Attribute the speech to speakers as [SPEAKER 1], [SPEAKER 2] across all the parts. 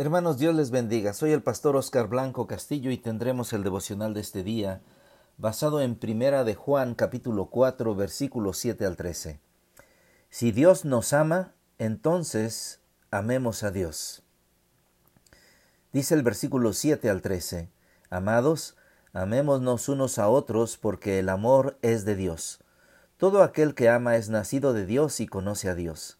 [SPEAKER 1] Hermanos, Dios les bendiga. Soy el pastor Oscar Blanco Castillo y tendremos el devocional de este día basado en Primera de Juan capítulo 4 versículos 7 al 13. Si Dios nos ama, entonces amemos a Dios. Dice el versículo 7 al 13, Amados, amémonos unos a otros porque el amor es de Dios. Todo aquel que ama es nacido de Dios y conoce a Dios.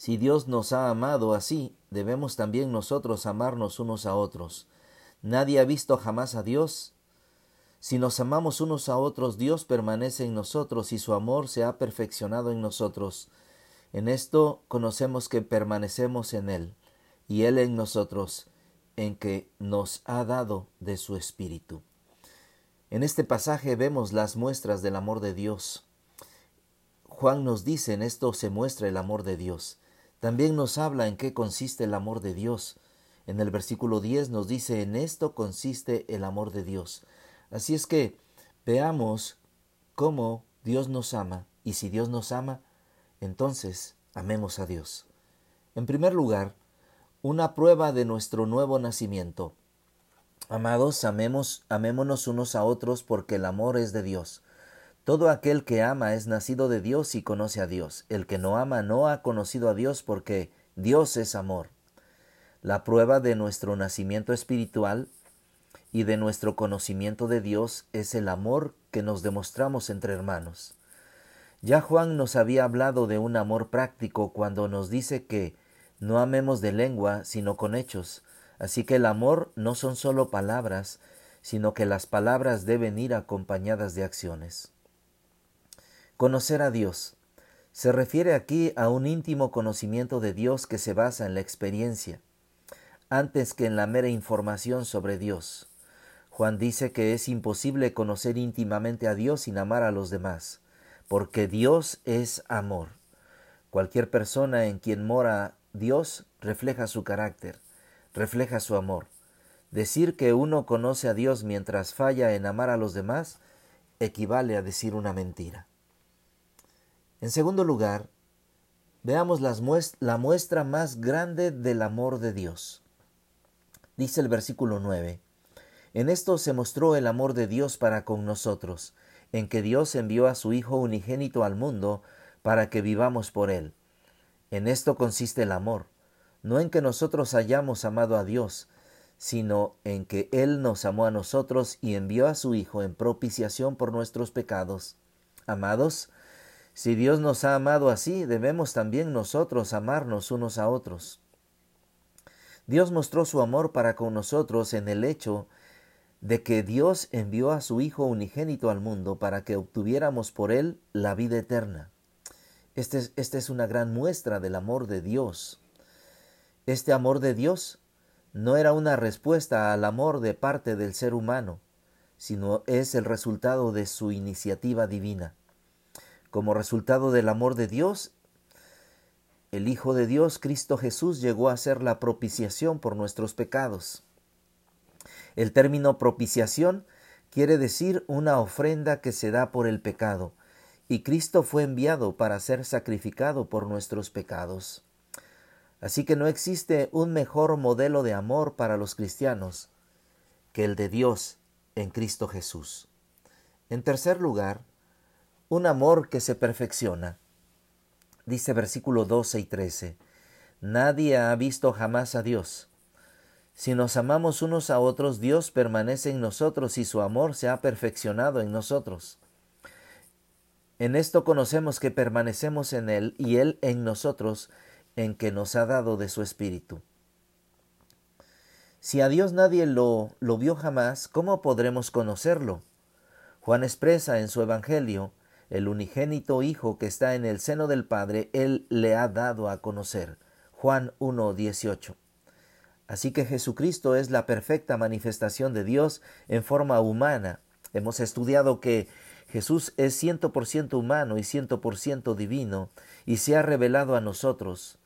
[SPEAKER 1] si Dios nos ha amado así, debemos también nosotros amarnos unos a otros. Nadie ha visto jamás a Dios. Si nos amamos unos a otros, Dios permanece en nosotros y su amor se ha perfeccionado en nosotros. En esto conocemos que permanecemos en Él y Él en nosotros, en que nos ha dado de su Espíritu. En este pasaje vemos las muestras del amor de Dios. Juan nos dice en esto se muestra el amor de Dios. También nos habla en qué consiste el amor de Dios. En el versículo 10 nos dice, en esto consiste el amor de Dios. Así es que veamos cómo Dios nos ama y si Dios nos ama, entonces amemos a Dios. En primer lugar, una prueba de nuestro nuevo nacimiento. Amados, amemos, amémonos unos a otros porque el amor es de Dios. Todo aquel que ama es nacido de Dios y conoce a Dios. El que no ama no ha conocido a Dios porque Dios es amor. La prueba de nuestro nacimiento espiritual y de nuestro conocimiento de Dios es el amor que nos demostramos entre hermanos. Ya Juan nos había hablado de un amor práctico cuando nos dice que no amemos de lengua, sino con hechos. Así que el amor no son solo palabras, sino que las palabras deben ir acompañadas de acciones. Conocer a Dios. Se refiere aquí a un íntimo conocimiento de Dios que se basa en la experiencia, antes que en la mera información sobre Dios. Juan dice que es imposible conocer íntimamente a Dios sin amar a los demás, porque Dios es amor. Cualquier persona en quien mora Dios refleja su carácter, refleja su amor. Decir que uno conoce a Dios mientras falla en amar a los demás equivale a decir una mentira. En segundo lugar, veamos la muestra más grande del amor de Dios. Dice el versículo 9, En esto se mostró el amor de Dios para con nosotros, en que Dios envió a su Hijo unigénito al mundo para que vivamos por él. En esto consiste el amor, no en que nosotros hayamos amado a Dios, sino en que Él nos amó a nosotros y envió a su Hijo en propiciación por nuestros pecados. Amados, si Dios nos ha amado así, debemos también nosotros amarnos unos a otros. Dios mostró su amor para con nosotros en el hecho de que Dios envió a su Hijo unigénito al mundo para que obtuviéramos por Él la vida eterna. Esta es, es una gran muestra del amor de Dios. Este amor de Dios no era una respuesta al amor de parte del ser humano, sino es el resultado de su iniciativa divina. Como resultado del amor de Dios, el Hijo de Dios, Cristo Jesús, llegó a ser la propiciación por nuestros pecados. El término propiciación quiere decir una ofrenda que se da por el pecado, y Cristo fue enviado para ser sacrificado por nuestros pecados. Así que no existe un mejor modelo de amor para los cristianos que el de Dios en Cristo Jesús. En tercer lugar, un amor que se perfecciona. Dice versículo 12 y 13, Nadie ha visto jamás a Dios. Si nos amamos unos a otros, Dios permanece en nosotros y su amor se ha perfeccionado en nosotros. En esto conocemos que permanecemos en Él y Él en nosotros, en que nos ha dado de su Espíritu. Si a Dios nadie lo, lo vio jamás, ¿cómo podremos conocerlo? Juan expresa en su Evangelio el unigénito Hijo que está en el seno del Padre, Él le ha dado a conocer. Juan 1.18. Así que Jesucristo es la perfecta manifestación de Dios en forma humana. Hemos estudiado que Jesús es ciento por ciento humano y ciento por ciento divino y se ha revelado a nosotros.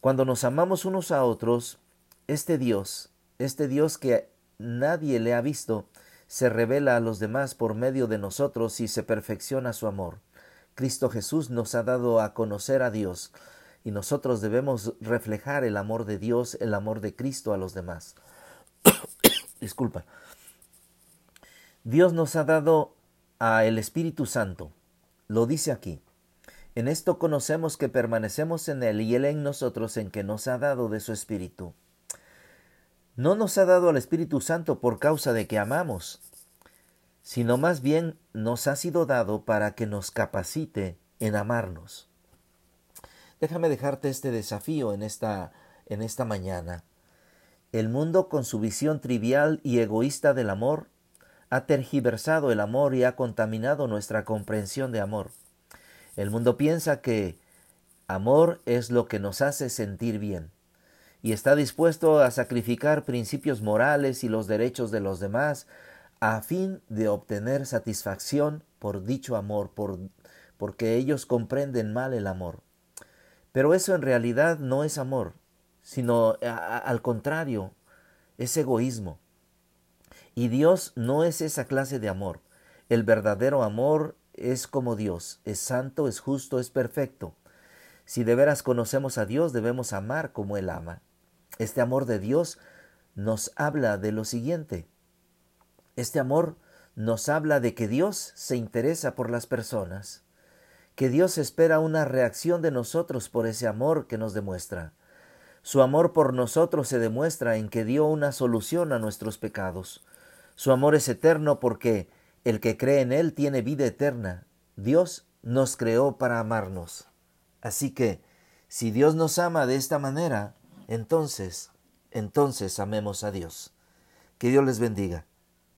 [SPEAKER 1] Cuando nos amamos unos a otros, este Dios, este Dios que nadie le ha visto, se revela a los demás por medio de nosotros y se perfecciona su amor. Cristo Jesús nos ha dado a conocer a Dios, y nosotros debemos reflejar el amor de Dios, el amor de Cristo a los demás. Disculpa. Dios nos ha dado a el Espíritu Santo. Lo dice aquí. En esto conocemos que permanecemos en Él y Él en nosotros en que nos ha dado de su Espíritu. No nos ha dado al Espíritu Santo por causa de que amamos, sino más bien nos ha sido dado para que nos capacite en amarnos. Déjame dejarte este desafío en esta, en esta mañana. El mundo, con su visión trivial y egoísta del amor, ha tergiversado el amor y ha contaminado nuestra comprensión de amor. El mundo piensa que amor es lo que nos hace sentir bien y está dispuesto a sacrificar principios morales y los derechos de los demás a fin de obtener satisfacción por dicho amor, por, porque ellos comprenden mal el amor. Pero eso en realidad no es amor, sino al contrario, es egoísmo. Y Dios no es esa clase de amor. El verdadero amor es como Dios, es santo, es justo, es perfecto. Si de veras conocemos a Dios, debemos amar como Él ama. Este amor de Dios nos habla de lo siguiente. Este amor nos habla de que Dios se interesa por las personas que Dios espera una reacción de nosotros por ese amor que nos demuestra. Su amor por nosotros se demuestra en que dio una solución a nuestros pecados. Su amor es eterno porque el que cree en Él tiene vida eterna. Dios nos creó para amarnos. Así que, si Dios nos ama de esta manera, entonces, entonces amemos a Dios. Que Dios les bendiga.